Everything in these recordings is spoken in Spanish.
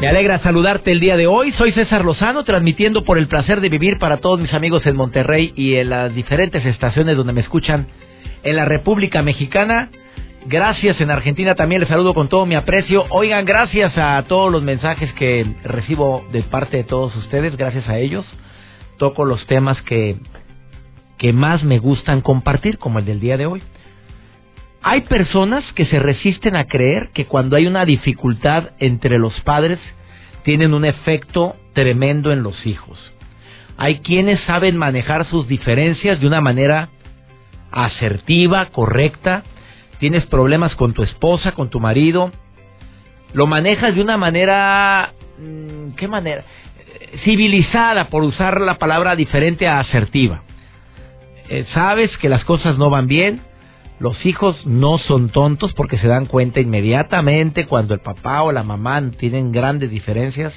Me alegra saludarte el día de hoy. Soy César Lozano, transmitiendo por el placer de vivir para todos mis amigos en Monterrey y en las diferentes estaciones donde me escuchan en la República Mexicana. Gracias en Argentina también les saludo con todo mi aprecio. Oigan, gracias a todos los mensajes que recibo de parte de todos ustedes, gracias a ellos. Toco los temas que, que más me gustan compartir, como el del día de hoy. Hay personas que se resisten a creer que cuando hay una dificultad entre los padres tienen un efecto tremendo en los hijos. Hay quienes saben manejar sus diferencias de una manera asertiva, correcta. Tienes problemas con tu esposa, con tu marido. Lo manejas de una manera... Mm, ¿Qué manera? Civilizada, por usar la palabra diferente a asertiva. Eh, sabes que las cosas no van bien, los hijos no son tontos porque se dan cuenta inmediatamente cuando el papá o la mamá tienen grandes diferencias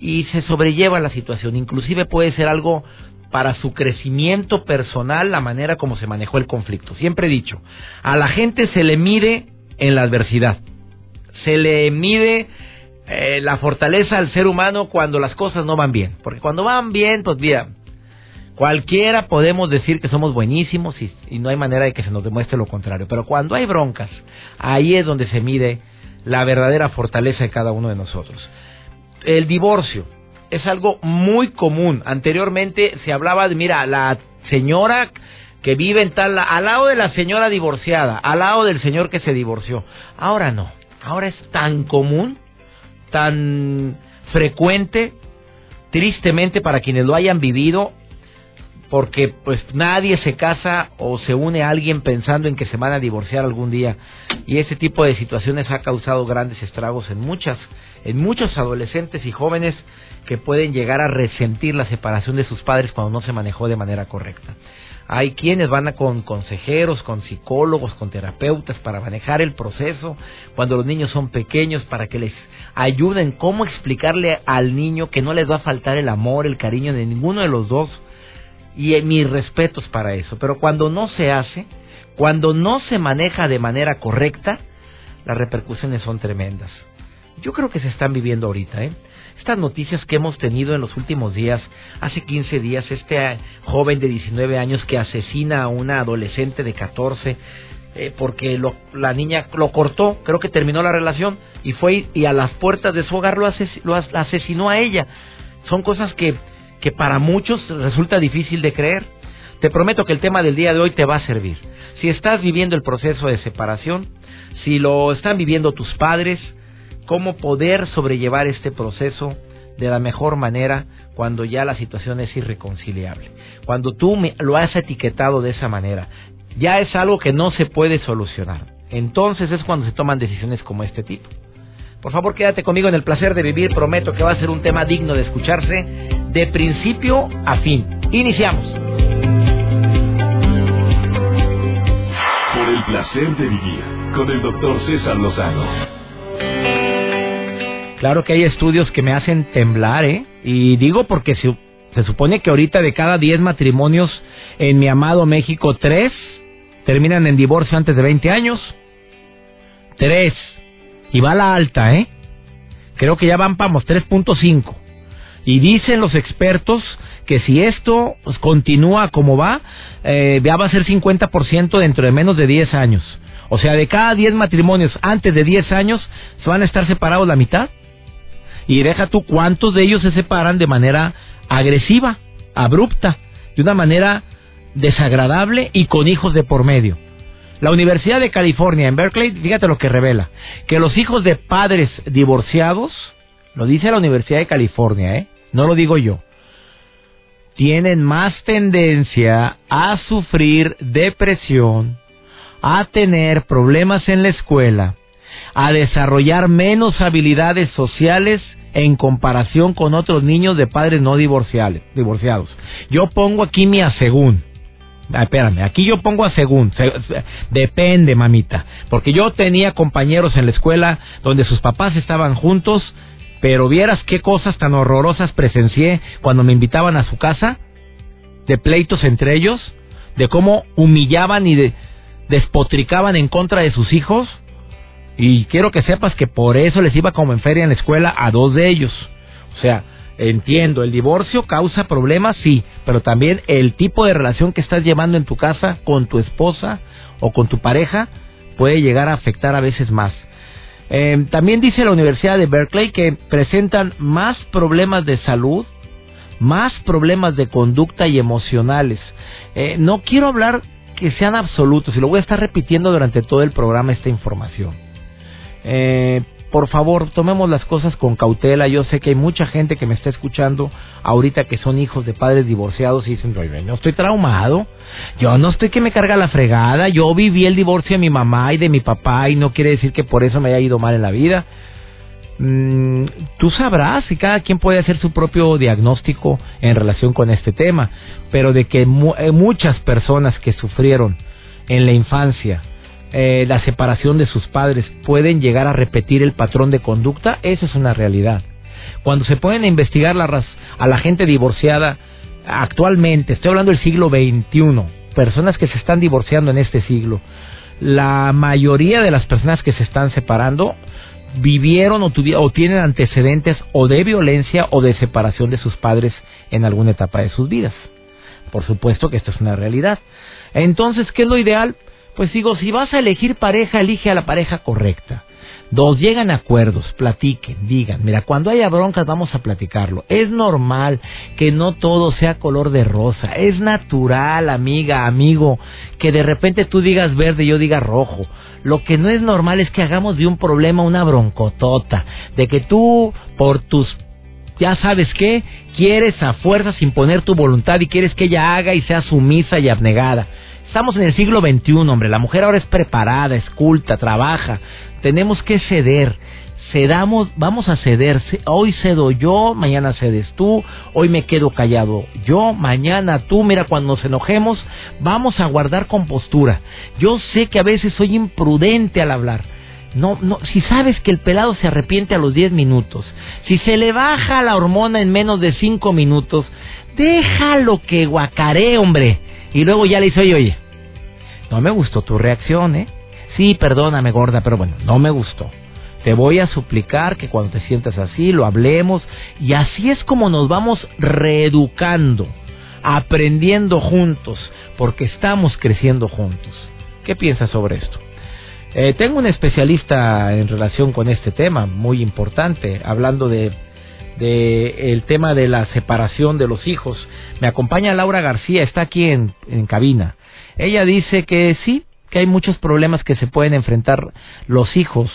y se sobrelleva la situación. Inclusive puede ser algo para su crecimiento personal la manera como se manejó el conflicto. Siempre he dicho, a la gente se le mide en la adversidad, se le mide eh, la fortaleza al ser humano cuando las cosas no van bien, porque cuando van bien, pues mira, Cualquiera podemos decir que somos buenísimos y, no hay manera de que se nos demuestre lo contrario. Pero cuando hay broncas, ahí es donde se mide la verdadera fortaleza de cada uno de nosotros. El divorcio es algo muy común. Anteriormente se hablaba de, mira, la señora que vive en tal, al lado de la señora divorciada, al lado del señor que se divorció. Ahora no, ahora es tan común, tan frecuente, tristemente para quienes lo hayan vivido, porque pues nadie se casa o se une a alguien pensando en que se van a divorciar algún día y ese tipo de situaciones ha causado grandes estragos en muchas en muchos adolescentes y jóvenes que pueden llegar a resentir la separación de sus padres cuando no se manejó de manera correcta. Hay quienes van a con consejeros, con psicólogos, con terapeutas para manejar el proceso cuando los niños son pequeños para que les ayuden cómo explicarle al niño que no les va a faltar el amor, el cariño de ninguno de los dos y eh, mis respetos para eso. Pero cuando no se hace, cuando no se maneja de manera correcta, las repercusiones son tremendas. Yo creo que se están viviendo ahorita, ¿eh? Estas noticias que hemos tenido en los últimos días, hace 15 días, este eh, joven de 19 años que asesina a una adolescente de 14 eh, porque la niña lo cortó, creo que terminó la relación y fue y a las puertas de su hogar lo asesinó a ella. Son cosas que que para muchos resulta difícil de creer. Te prometo que el tema del día de hoy te va a servir. Si estás viviendo el proceso de separación, si lo están viviendo tus padres, cómo poder sobrellevar este proceso de la mejor manera cuando ya la situación es irreconciliable. Cuando tú lo has etiquetado de esa manera, ya es algo que no se puede solucionar. Entonces es cuando se toman decisiones como este tipo. Por favor, quédate conmigo en el placer de vivir. Prometo que va a ser un tema digno de escucharse de principio a fin. Iniciamos. Por el placer de vivir con el doctor César Lozano. Claro que hay estudios que me hacen temblar, ¿eh? Y digo porque se, se supone que ahorita de cada 10 matrimonios en mi amado México, 3 terminan en divorcio antes de 20 años. 3 y va a la alta, ¿eh? Creo que ya van, vamos, 3.5. Y dicen los expertos que si esto continúa como va, eh, ya va a ser 50% dentro de menos de 10 años. O sea, de cada 10 matrimonios antes de 10 años, se van a estar separados la mitad. Y deja tú cuántos de ellos se separan de manera agresiva, abrupta, de una manera desagradable y con hijos de por medio. La Universidad de California en Berkeley, fíjate lo que revela, que los hijos de padres divorciados, lo dice la Universidad de California, ¿eh? no lo digo yo, tienen más tendencia a sufrir depresión, a tener problemas en la escuela, a desarrollar menos habilidades sociales en comparación con otros niños de padres no divorciados. Yo pongo aquí mi asegún. Ah, espérame, aquí yo pongo a según. depende, mamita. Porque yo tenía compañeros en la escuela donde sus papás estaban juntos, pero vieras qué cosas tan horrorosas presencié cuando me invitaban a su casa, de pleitos entre ellos, de cómo humillaban y despotricaban en contra de sus hijos. Y quiero que sepas que por eso les iba como en feria en la escuela a dos de ellos. O sea, entiendo, el divorcio causa problemas, sí, pero también el tipo de relación que estás llevando en tu casa con tu esposa o con tu pareja puede llegar a afectar a veces más. Eh, también dice la Universidad de Berkeley que presentan más problemas de salud, más problemas de conducta y emocionales. Eh, no quiero hablar que sean absolutos y lo voy a estar repitiendo durante todo el programa esta información. Eh, por favor, tomemos las cosas con cautela. Yo sé que hay mucha gente que me está escuchando ahorita que son hijos de padres divorciados y dicen, no estoy traumado, yo no estoy que me carga la fregada, yo viví el divorcio de mi mamá y de mi papá y no quiere decir que por eso me haya ido mal en la vida. Mm, tú sabrás y cada quien puede hacer su propio diagnóstico en relación con este tema, pero de que eh, muchas personas que sufrieron en la infancia eh, la separación de sus padres pueden llegar a repetir el patrón de conducta, eso es una realidad. Cuando se pueden investigar la, a la gente divorciada actualmente, estoy hablando del siglo XXI, personas que se están divorciando en este siglo, la mayoría de las personas que se están separando vivieron o, o tienen antecedentes o de violencia o de separación de sus padres en alguna etapa de sus vidas. Por supuesto que esto es una realidad. Entonces, ¿qué es lo ideal? Pues digo, si vas a elegir pareja, elige a la pareja correcta. Dos, llegan a acuerdos, platiquen, digan, mira, cuando haya broncas vamos a platicarlo. Es normal que no todo sea color de rosa. Es natural, amiga, amigo, que de repente tú digas verde y yo diga rojo. Lo que no es normal es que hagamos de un problema una broncotota. De que tú, por tus ya sabes qué, quieres a fuerzas imponer tu voluntad y quieres que ella haga y sea sumisa y abnegada. Estamos en el siglo XXI, hombre. La mujer ahora es preparada, es culta, trabaja. Tenemos que ceder. Cedamos, vamos a ceder. Hoy cedo yo, mañana cedes tú. Hoy me quedo callado yo, mañana tú. Mira, cuando nos enojemos, vamos a guardar compostura. Yo sé que a veces soy imprudente al hablar. No, no, si sabes que el pelado se arrepiente a los 10 minutos, si se le baja la hormona en menos de 5 minutos, déjalo que guacaré, hombre. Y luego ya le dice, oye, oye, no me gustó tu reacción, ¿eh? Sí, perdóname, gorda, pero bueno, no me gustó. Te voy a suplicar que cuando te sientas así, lo hablemos. Y así es como nos vamos reeducando, aprendiendo juntos, porque estamos creciendo juntos. ¿Qué piensas sobre esto? Eh, tengo un especialista en relación con este tema, muy importante, hablando de de el tema de la separación de los hijos. Me acompaña Laura García, está aquí en, en cabina. Ella dice que sí, que hay muchos problemas que se pueden enfrentar los hijos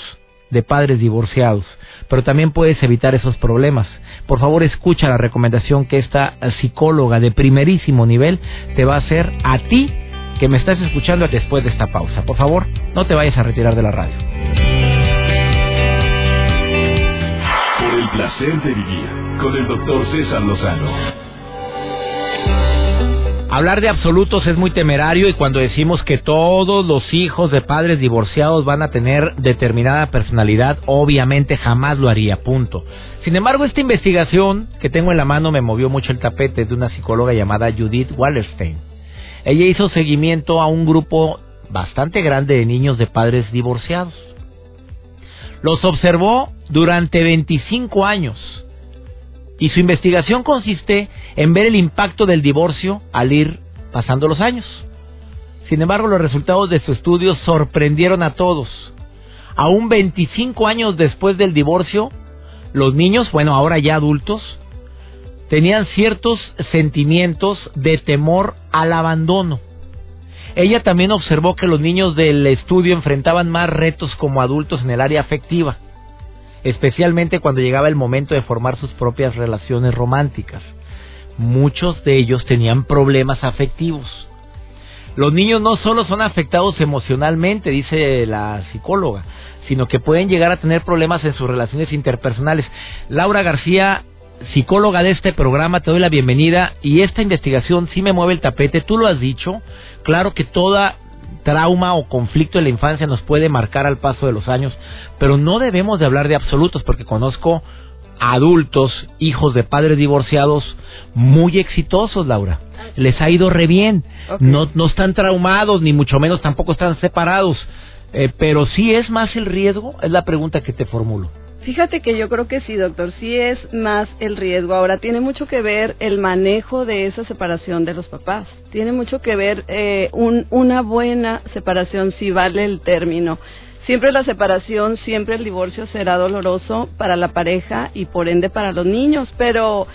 de padres divorciados, pero también puedes evitar esos problemas. Por favor, escucha la recomendación que esta psicóloga de primerísimo nivel te va a hacer a ti que me estás escuchando después de esta pausa. Por favor, no te vayas a retirar de la radio. Placer de vivir con el doctor César Lozano. Hablar de absolutos es muy temerario y cuando decimos que todos los hijos de padres divorciados van a tener determinada personalidad, obviamente jamás lo haría, punto. Sin embargo, esta investigación que tengo en la mano me movió mucho el tapete de una psicóloga llamada Judith Wallerstein. Ella hizo seguimiento a un grupo bastante grande de niños de padres divorciados. Los observó durante 25 años y su investigación consiste en ver el impacto del divorcio al ir pasando los años. Sin embargo, los resultados de su estudio sorprendieron a todos. Aún 25 años después del divorcio, los niños, bueno, ahora ya adultos, tenían ciertos sentimientos de temor al abandono. Ella también observó que los niños del estudio enfrentaban más retos como adultos en el área afectiva, especialmente cuando llegaba el momento de formar sus propias relaciones románticas. Muchos de ellos tenían problemas afectivos. Los niños no solo son afectados emocionalmente, dice la psicóloga, sino que pueden llegar a tener problemas en sus relaciones interpersonales. Laura García, psicóloga de este programa, te doy la bienvenida y esta investigación sí me mueve el tapete, tú lo has dicho, claro que toda trauma o conflicto en la infancia nos puede marcar al paso de los años, pero no debemos de hablar de absolutos porque conozco adultos, hijos de padres divorciados muy exitosos, Laura. Les ha ido re bien. No, no están traumados, ni mucho menos tampoco están separados. Eh, pero sí es más el riesgo, es la pregunta que te formulo. Fíjate que yo creo que sí, doctor, sí es más el riesgo. Ahora, tiene mucho que ver el manejo de esa separación de los papás. Tiene mucho que ver eh, un, una buena separación, si vale el término. Siempre la separación, siempre el divorcio será doloroso para la pareja y por ende para los niños, pero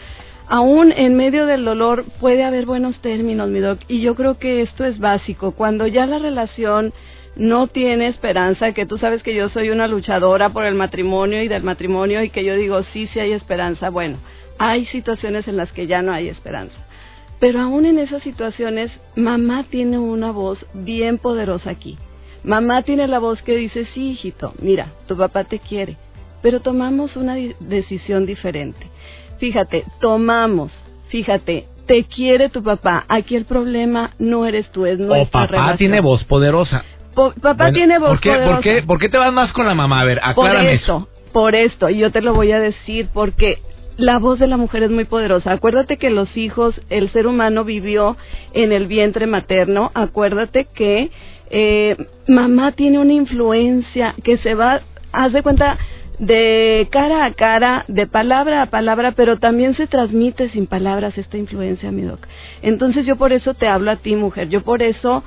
aún en medio del dolor puede haber buenos términos, mi doc, y yo creo que esto es básico. Cuando ya la relación no tiene esperanza, que tú sabes que yo soy una luchadora por el matrimonio y del matrimonio y que yo digo, sí, sí hay esperanza. Bueno, hay situaciones en las que ya no hay esperanza. Pero aún en esas situaciones, mamá tiene una voz bien poderosa aquí. Mamá tiene la voz que dice, sí, hijito, mira, tu papá te quiere, pero tomamos una decisión diferente. Fíjate, tomamos, fíjate, te quiere tu papá. Aquí el problema no eres tú, es nuestra o papá tiene voz poderosa papá tiene voz ¿por qué, ¿por qué, ¿por qué te vas más con la mamá? A ver, aclárame por eso. Por esto, y yo te lo voy a decir porque la voz de la mujer es muy poderosa. Acuérdate que los hijos, el ser humano vivió en el vientre materno. Acuérdate que eh, mamá tiene una influencia que se va, haz de cuenta, de cara a cara, de palabra a palabra, pero también se transmite sin palabras esta influencia, mi doc. Entonces yo por eso te hablo a ti, mujer. Yo por eso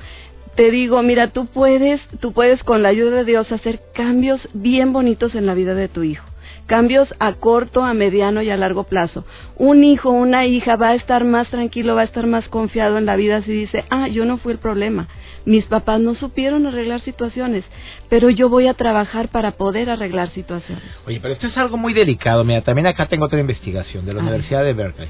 te digo, mira, tú puedes, tú puedes con la ayuda de Dios hacer cambios bien bonitos en la vida de tu hijo. Cambios a corto, a mediano y a largo plazo. Un hijo, una hija va a estar más tranquilo, va a estar más confiado en la vida si dice, ah, yo no fui el problema. Mis papás no supieron arreglar situaciones, pero yo voy a trabajar para poder arreglar situaciones. Oye, pero esto es algo muy delicado. Mira, también acá tengo otra investigación de la Universidad de Berkeley.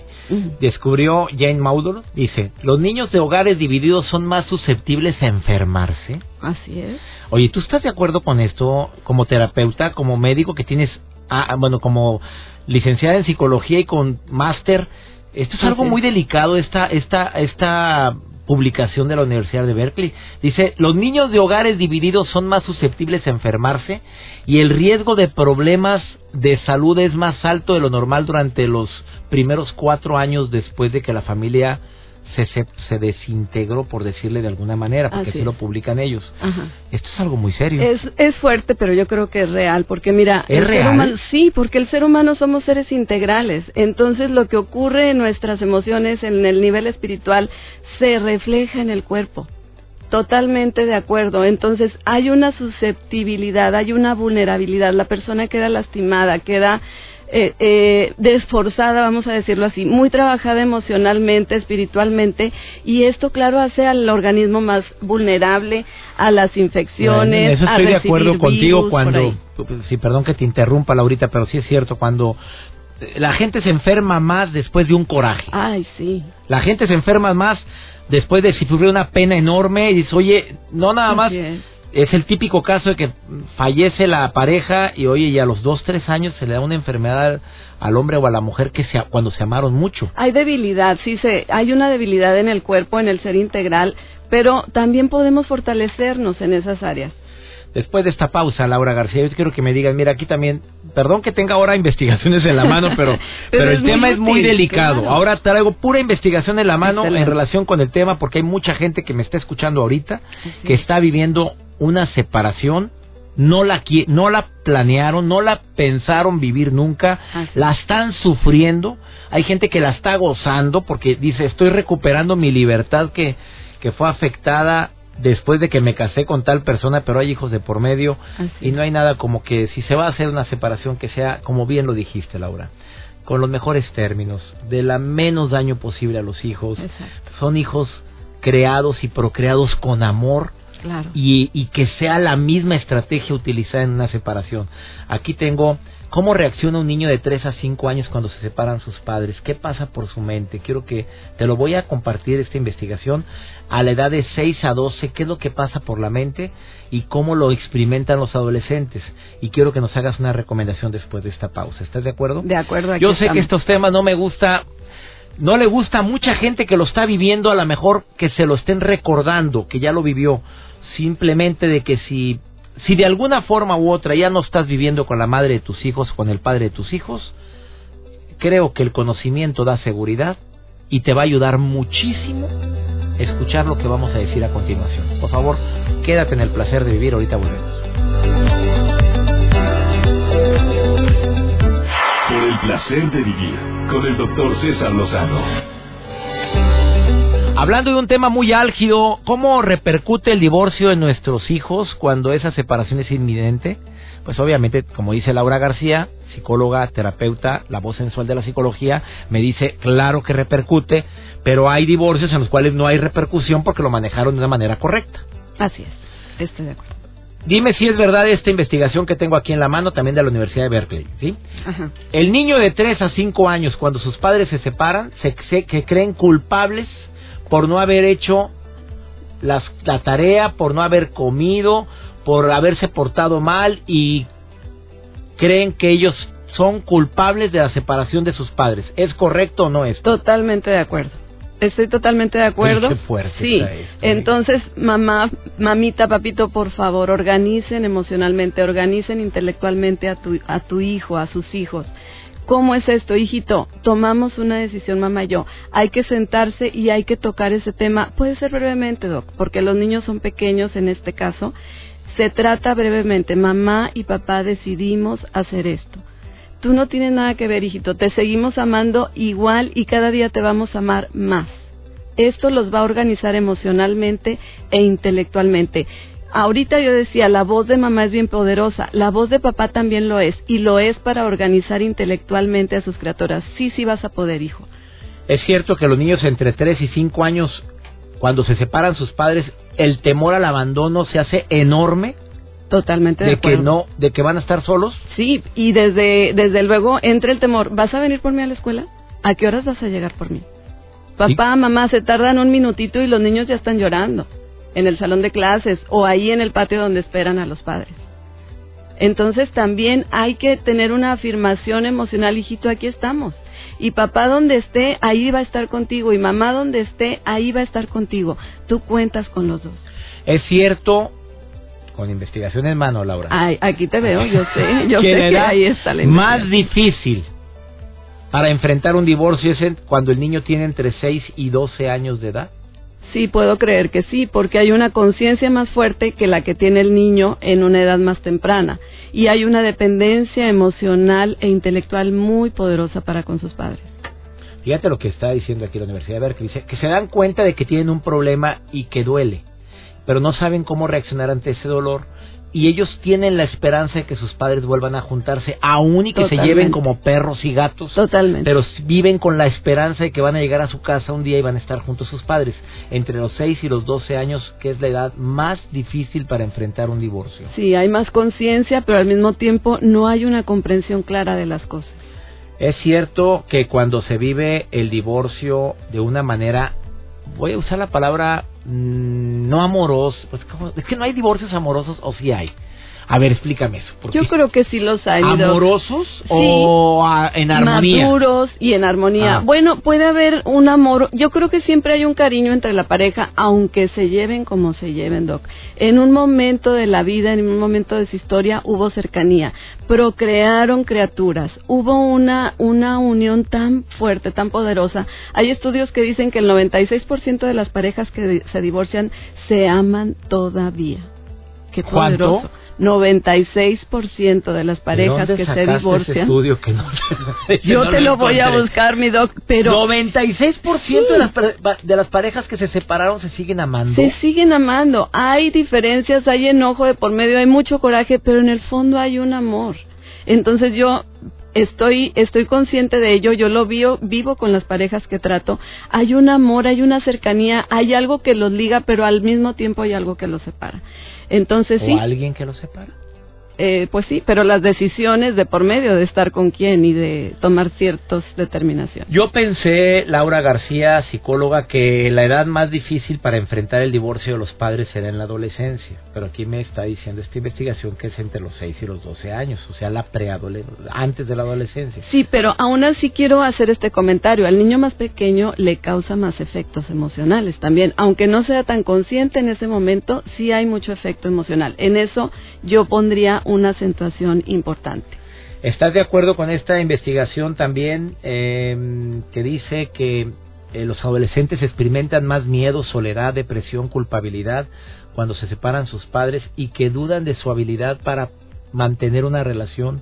Descubrió Jane Maudor, dice, los niños de hogares divididos son más susceptibles a enfermarse. Así es. Oye, ¿tú estás de acuerdo con esto como terapeuta, como médico que tienes, ah, ah bueno, como licenciada en psicología y con máster? Esto es algo muy delicado, esta, esta, esta publicación de la Universidad de Berkeley. Dice, los niños de hogares divididos son más susceptibles a enfermarse y el riesgo de problemas de salud es más alto de lo normal durante los primeros cuatro años después de que la familia se, se, desintegró, por decirle de alguna manera, porque así, lo publican ellos. Esto es algo muy serio. Es, es fuerte, pero yo creo que es real, porque mira... ¿Es real? sí, porque el ser humano somos seres integrales. Entonces lo que ocurre en nuestras emociones, en el nivel espiritual, se refleja en el cuerpo. Totalmente de acuerdo. Entonces hay una susceptibilidad, hay una vulnerabilidad. La persona queda lastimada, queda eh, eh, desforzada, vamos a decirlo así, muy trabajada emocionalmente, espiritualmente, y esto, claro, hace al organismo más vulnerable a las infecciones. eso estoy de acuerdo contigo cuando, sí, perdón que te interrumpa, Laurita, pero sí es cierto, cuando la gente se enferma más después de un coraje. Ay, sí. La gente se enferma más después de si sufrir una pena enorme y dice, oye, no nada más es el típico caso de que fallece la pareja y oye, y a los dos, tres años se le da una enfermedad al hombre o a la mujer que se, cuando se amaron mucho. Hay debilidad, sí, se, hay una debilidad en el cuerpo, en el ser integral, pero también podemos fortalecernos en esas áreas. Después de esta pausa, Laura García, yo quiero que me digan, mira, aquí también, perdón que tenga ahora investigaciones en la mano, pero, pero, el tema es muy delicado. Ahora traigo pura investigación en la mano en relación con el tema, porque hay mucha gente que me está escuchando ahorita, que está viviendo una separación, no la, no la planearon, no la pensaron vivir nunca, la están sufriendo, hay gente que la está gozando porque dice, estoy recuperando mi libertad que, que fue afectada después de que me casé con tal persona, pero hay hijos de por medio y no hay nada como que si se va a hacer una separación que sea, como bien lo dijiste, Laura, con los mejores términos, de la menos daño posible a los hijos. Son hijos creados y procreados con amor Claro. Y, y que sea la misma estrategia utilizada en una separación. Aquí tengo cómo reacciona un niño de 3 a 5 años cuando se separan sus padres. ¿Qué pasa por su mente? Quiero que te lo voy a compartir esta investigación a la edad de 6 a 12, qué es lo que pasa por la mente y cómo lo experimentan los adolescentes. Y quiero que nos hagas una recomendación después de esta pausa. ¿Estás de acuerdo? De acuerdo. Aquí Yo sé estamos. que estos temas no me gusta no le gusta a mucha gente que lo está viviendo, a lo mejor que se lo estén recordando, que ya lo vivió. Simplemente de que si, si de alguna forma u otra ya no estás viviendo con la madre de tus hijos, con el padre de tus hijos, creo que el conocimiento da seguridad y te va a ayudar muchísimo escuchar lo que vamos a decir a continuación. Por favor, quédate en el placer de vivir, ahorita volvemos. Placer de vivir con el doctor César Lozano. Hablando de un tema muy álgido, ¿cómo repercute el divorcio en nuestros hijos cuando esa separación es inminente? Pues obviamente, como dice Laura García, psicóloga, terapeuta, la voz sensual de la psicología, me dice, claro que repercute, pero hay divorcios en los cuales no hay repercusión porque lo manejaron de una manera correcta. Así es. Estoy de acuerdo. Dime si es verdad esta investigación que tengo aquí en la mano, también de la Universidad de Berkeley, ¿sí? Ajá. El niño de 3 a 5 años, cuando sus padres se separan, se, se- que creen culpables por no haber hecho las- la tarea, por no haber comido, por haberse portado mal y creen que ellos son culpables de la separación de sus padres. ¿Es correcto o no es? Totalmente de acuerdo. Estoy totalmente de acuerdo. Qué fuerte sí. está esto, ¿eh? Entonces, mamá, mamita, papito, por favor, organicen emocionalmente, organicen intelectualmente a tu, a tu hijo, a sus hijos. ¿Cómo es esto, hijito? Tomamos una decisión, mamá y yo. Hay que sentarse y hay que tocar ese tema. Puede ser brevemente, Doc, porque los niños son pequeños en este caso. Se trata brevemente. Mamá y papá decidimos hacer esto. Tú no tienes nada que ver, hijito. Te seguimos amando igual y cada día te vamos a amar más. Esto los va a organizar emocionalmente e intelectualmente. Ahorita yo decía, la voz de mamá es bien poderosa, la voz de papá también lo es, y lo es para organizar intelectualmente a sus criaturas. Sí, sí vas a poder, hijo. Es cierto que los niños entre 3 y 5 años, cuando se separan sus padres, el temor al abandono se hace enorme Totalmente de, de que no, de que van a estar solos. Sí, y desde, desde luego entra el temor. ¿Vas a venir por mí a la escuela? ¿A qué horas vas a llegar por mí? Papá, mamá, se tardan un minutito y los niños ya están llorando en el salón de clases o ahí en el patio donde esperan a los padres. Entonces también hay que tener una afirmación emocional, hijito, aquí estamos. Y papá donde esté, ahí va a estar contigo. Y mamá donde esté, ahí va a estar contigo. Tú cuentas con los dos. Es cierto, con investigación en mano, Laura. Ay, aquí te veo, yo sé, yo sé que ahí está la más difícil para enfrentar un divorcio es cuando el niño tiene entre 6 y 12 años de edad. Sí, puedo creer que sí, porque hay una conciencia más fuerte que la que tiene el niño en una edad más temprana. Y hay una dependencia emocional e intelectual muy poderosa para con sus padres. Fíjate lo que está diciendo aquí la Universidad de Berkeley. Que se dan cuenta de que tienen un problema y que duele, pero no saben cómo reaccionar ante ese dolor. Y ellos tienen la esperanza de que sus padres vuelvan a juntarse, aún y que se lleven como perros y gatos. Totalmente. Pero viven con la esperanza de que van a llegar a su casa un día y van a estar juntos sus padres. Entre los 6 y los 12 años, que es la edad más difícil para enfrentar un divorcio. Sí, hay más conciencia, pero al mismo tiempo no hay una comprensión clara de las cosas. Es cierto que cuando se vive el divorcio de una manera, voy a usar la palabra no amorosa, pues es que no hay divorcios amorosos o sí hay. A ver, explícame eso. ¿por Yo creo que sí los hay. ¿Amorosos o a- en armonía? Maduros y en armonía. Ah. Bueno, puede haber un amor. Yo creo que siempre hay un cariño entre la pareja, aunque se lleven como se lleven, Doc. En un momento de la vida, en un momento de su historia, hubo cercanía. Procrearon criaturas. Hubo una, una unión tan fuerte, tan poderosa. Hay estudios que dicen que el 96% de las parejas que se divorcian se aman todavía. Qué ¿Cuánto? poderoso. 96% de las parejas ¿De que se ese divorcian. estudio que no, Yo no te lo voy a buscar, mi doc, pero 96% de, las, de las parejas que se separaron se siguen amando. se siguen amando. Hay diferencias, hay enojo de por medio, hay mucho coraje, pero en el fondo hay un amor. Entonces yo estoy estoy consciente de ello, yo lo vivo, vivo con las parejas que trato. Hay un amor, hay una cercanía, hay algo que los liga, pero al mismo tiempo hay algo que los separa. Entonces ¿O sí, alguien que los separa? Eh, pues sí, pero las decisiones de por medio de estar con quién y de tomar ciertas determinaciones. Yo pensé, Laura García, psicóloga, que la edad más difícil para enfrentar el divorcio de los padres era en la adolescencia, pero aquí me está diciendo esta investigación que es entre los 6 y los 12 años, o sea, la preadolescencia, antes de la adolescencia. Sí, pero aún así quiero hacer este comentario. Al niño más pequeño le causa más efectos emocionales también. Aunque no sea tan consciente en ese momento, sí hay mucho efecto emocional. En eso yo pondría una acentuación importante. ¿Estás de acuerdo con esta investigación también eh, que dice que eh, los adolescentes experimentan más miedo, soledad, depresión, culpabilidad cuando se separan sus padres y que dudan de su habilidad para mantener una relación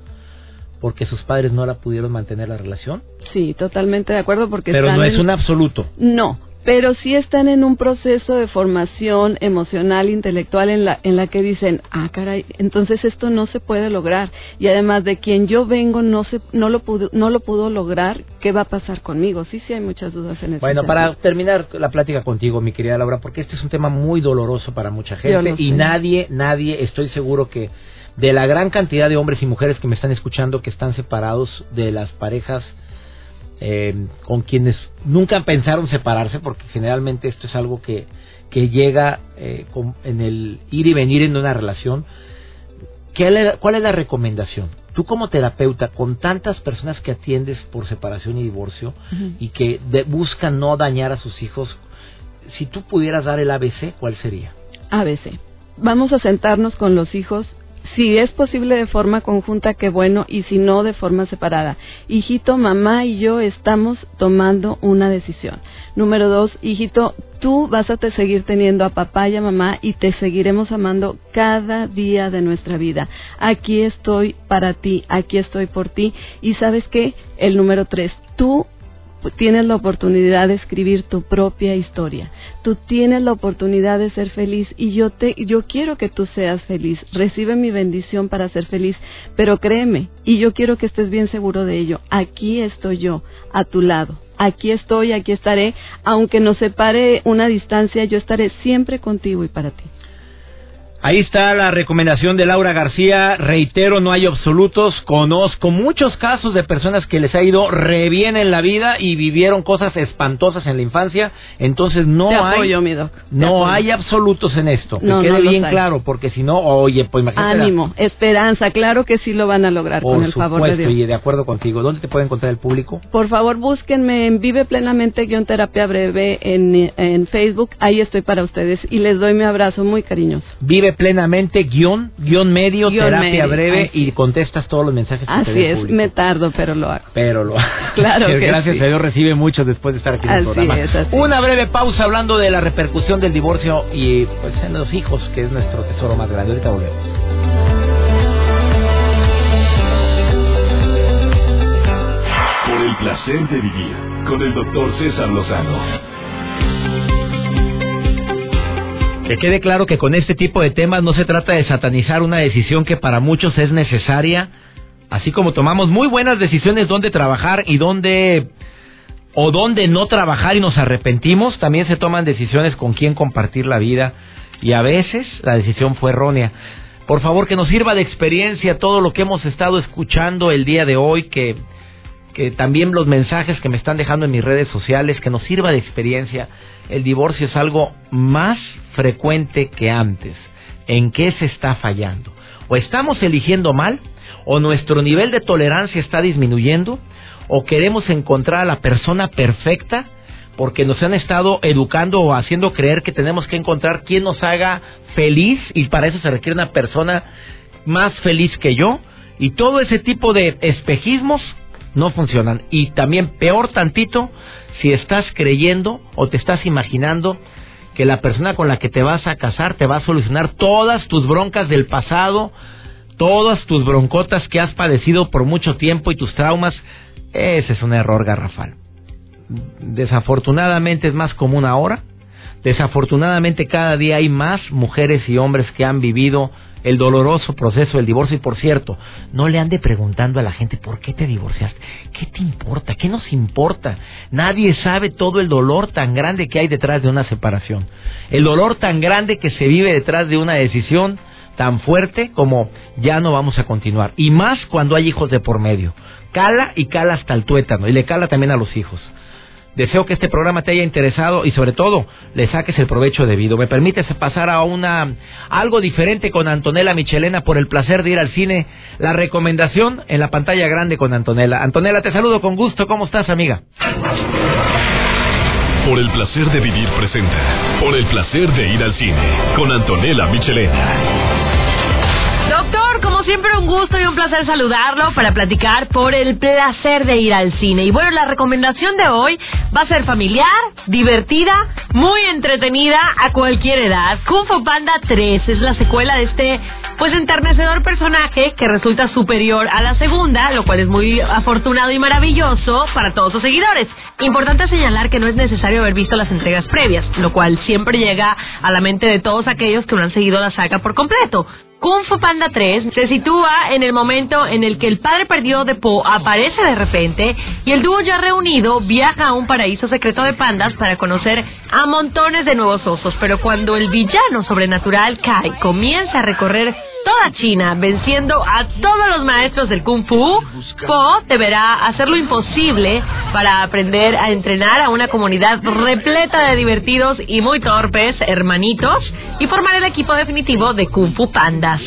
porque sus padres no la pudieron mantener la relación? Sí, totalmente de acuerdo porque Pero están no es un absoluto. No, pero sí están en un proceso de formación emocional, intelectual, en la, en la que dicen, ah, caray, entonces esto no se puede lograr. Y además de quien yo vengo no, se, no, lo, pudo, no lo pudo lograr, ¿qué va a pasar conmigo? Sí, sí hay muchas dudas en ese Bueno, para terminar la plática contigo, mi querida Laura, porque este es un tema muy doloroso para mucha gente y sé. nadie, nadie, estoy seguro que de la gran cantidad de hombres y mujeres que me están escuchando que están separados de las parejas eh, con quienes nunca pensaron separarse, porque generalmente esto es algo que, que llega eh, con- en el ir y venir en una relación. ¿Qué le- ¿Cuál es la recomendación? Tú como terapeuta, con tantas personas que atiendes por separación y divorcio y que de- buscan no dañar a sus hijos, si tú pudieras dar el ABC, ¿cuál sería? ABC. Vamos a sentarnos con los hijos. Si es posible de forma conjunta, qué bueno, y si no, de forma separada. Hijito, mamá y yo estamos tomando una decisión. Número dos, hijito, tú vas a te seguir teniendo a papá y a mamá y te seguiremos amando cada día de nuestra vida. Aquí estoy para ti, aquí estoy por ti. Y sabes qué? El número tres, tú tienes la oportunidad de escribir tu propia historia. Tú tienes la oportunidad de ser feliz y yo te yo quiero que tú seas feliz. Recibe mi bendición para ser feliz, pero créeme, y yo quiero que estés bien seguro de ello. Aquí estoy yo, a tu lado. Aquí estoy, aquí estaré, aunque nos separe una distancia, yo estaré siempre contigo y para ti. Ahí está la recomendación de Laura García. Reitero, no hay absolutos. Conozco muchos casos de personas que les ha ido re bien en la vida y vivieron cosas espantosas en la infancia. Entonces no te hay mi doc. No apoyo. hay absolutos en esto. Que No, quede no los bien claro, porque si no, oye, pues imagínate. la- Ánimo, esperanza, claro que sí lo van a lograr Por con el favor de Dios. y de acuerdo contigo. ¿Dónde te puede encontrar el público? Por favor, búsquenme en Vive Plenamente guion terapia breve en, en Facebook. Ahí estoy para ustedes y les doy mi abrazo muy cariñoso. Vive plenamente, guion, guion medio, Guión terapia medio, breve y contestas todos los mensajes que te Así es, público. me tardo, pero lo hago. Pero lo Claro que Gracias sí. a Dios recibe muchos después de estar aquí en el programa. es, así Una breve pausa hablando de la repercusión del divorcio y pues en los hijos, que es nuestro tesoro más grande. Ahorita volvemos. Por el placer de vivir con el doctor César Lozano. Que quede claro que con este tipo de temas no se trata de satanizar una decisión que para muchos es necesaria, así como tomamos muy buenas decisiones donde trabajar y donde o donde no trabajar y nos arrepentimos, también se toman decisiones con quién compartir la vida y a veces la decisión fue errónea. Por favor, que nos sirva de experiencia todo lo que hemos estado escuchando el día de hoy, que también los mensajes que me están dejando en mis redes sociales, que nos sirva de experiencia. El divorcio es algo más frecuente que antes. ¿En qué se está fallando? O estamos eligiendo mal, o nuestro nivel de tolerancia está disminuyendo, o queremos encontrar a la persona perfecta porque nos han estado educando o haciendo creer que tenemos que encontrar quien nos haga feliz y para eso se requiere una persona más feliz que yo y todo ese tipo de espejismos no funcionan y también peor tantito si estás creyendo o te estás imaginando que la persona con la que te vas a casar te va a solucionar todas tus broncas del pasado, todas tus broncotas que has padecido por mucho tiempo y tus traumas, ese es un error garrafal. Desafortunadamente es más común ahora. Desafortunadamente cada día hay más mujeres y hombres que han vivido el doloroso proceso del divorcio. Y por cierto, no le ande preguntando a la gente por qué te divorciaste. ¿Qué te importa? ¿Qué nos importa? Nadie sabe todo el dolor tan grande que hay detrás de una separación. El dolor tan grande que se vive detrás de una decisión tan fuerte como ya no vamos a continuar. Y más cuando hay hijos de por medio. Cala y cala hasta el tuétano. Y le cala también a los hijos. Deseo que este programa te haya interesado y sobre todo le saques el provecho debido. ¿Me permites pasar a una algo diferente con Antonella Michelena por el placer de ir al cine? La recomendación en la pantalla grande con Antonella. Antonella, te saludo con gusto. ¿Cómo estás, amiga? Por el placer de vivir presenta. Por el placer de ir al cine con Antonella Michelena. Siempre un gusto y un placer saludarlo para platicar por el placer de ir al cine. Y bueno, la recomendación de hoy va a ser familiar, divertida, muy entretenida a cualquier edad. Kung Fu Panda 3 es la secuela de este pues enternecedor personaje que resulta superior a la segunda, lo cual es muy afortunado y maravilloso para todos sus seguidores. Importante señalar que no es necesario haber visto las entregas previas, lo cual siempre llega a la mente de todos aquellos que no han seguido la saga por completo. Kung Fu Panda 3 se sitúa en el momento en el que el padre perdido de Po aparece de repente y el dúo ya reunido viaja a un paraíso secreto de pandas para conocer a montones de nuevos osos. Pero cuando el villano sobrenatural Kai comienza a recorrer toda China, venciendo a todos los maestros del Kung Fu, Po deberá hacer lo imposible para aprender a entrenar a una comunidad repleta de divertidos y muy torpes hermanitos y formar el equipo definitivo de Kung Fu Pandas.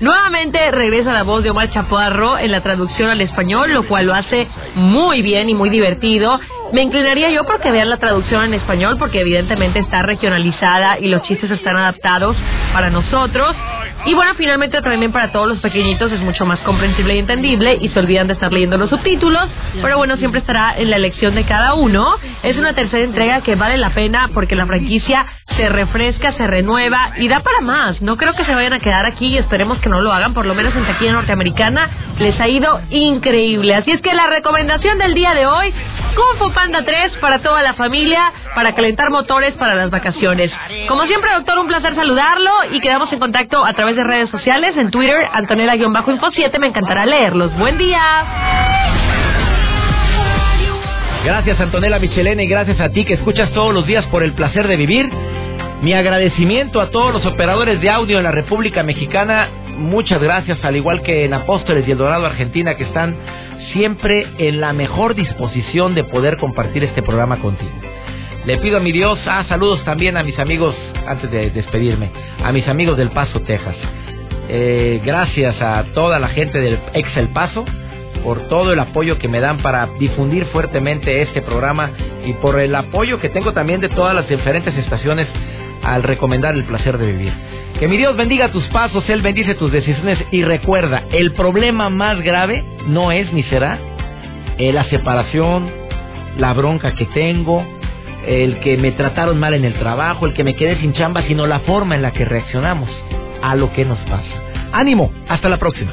Nuevamente regresa la voz de Omar Chaparro en la traducción al español, lo cual lo hace muy bien y muy divertido. Me inclinaría yo porque vean la traducción en español, porque evidentemente está regionalizada y los chistes están adaptados para nosotros. Y bueno, finalmente también para todos los pequeñitos es mucho más comprensible y entendible y se olvidan de estar leyendo los subtítulos, pero bueno, siempre estará en la elección de cada uno. Es una tercera entrega que vale la pena porque la franquicia se refresca, se renueva y da para más. No creo que se vayan a quedar aquí y esperemos que no lo hagan, por lo menos en taquilla norteamericana les ha ido increíble. Así es que la recomendación del día de hoy, Kung Fu Panda 3 para toda la familia, para calentar motores para las vacaciones. Como siempre, doctor, un placer saludarlo y quedamos en contacto a través de redes sociales, en Twitter, Antonella-Info7, me encantará leerlos. Buen día. Gracias Antonella Michelena y gracias a ti que escuchas todos los días por el placer de vivir. Mi agradecimiento a todos los operadores de audio en la República Mexicana. Muchas gracias, al igual que en Apóstoles y El Dorado Argentina, que están siempre en la mejor disposición de poder compartir este programa contigo. Le pido a mi Dios, ah, saludos también a mis amigos, antes de despedirme, a mis amigos del Paso, Texas. Eh, gracias a toda la gente del Ex El Paso por todo el apoyo que me dan para difundir fuertemente este programa y por el apoyo que tengo también de todas las diferentes estaciones al recomendar el placer de vivir. Que mi Dios bendiga tus pasos, Él bendice tus decisiones y recuerda, el problema más grave no es ni será eh, la separación, la bronca que tengo, el que me trataron mal en el trabajo, el que me quedé sin chamba, sino la forma en la que reaccionamos a lo que nos pasa. Ánimo, hasta la próxima.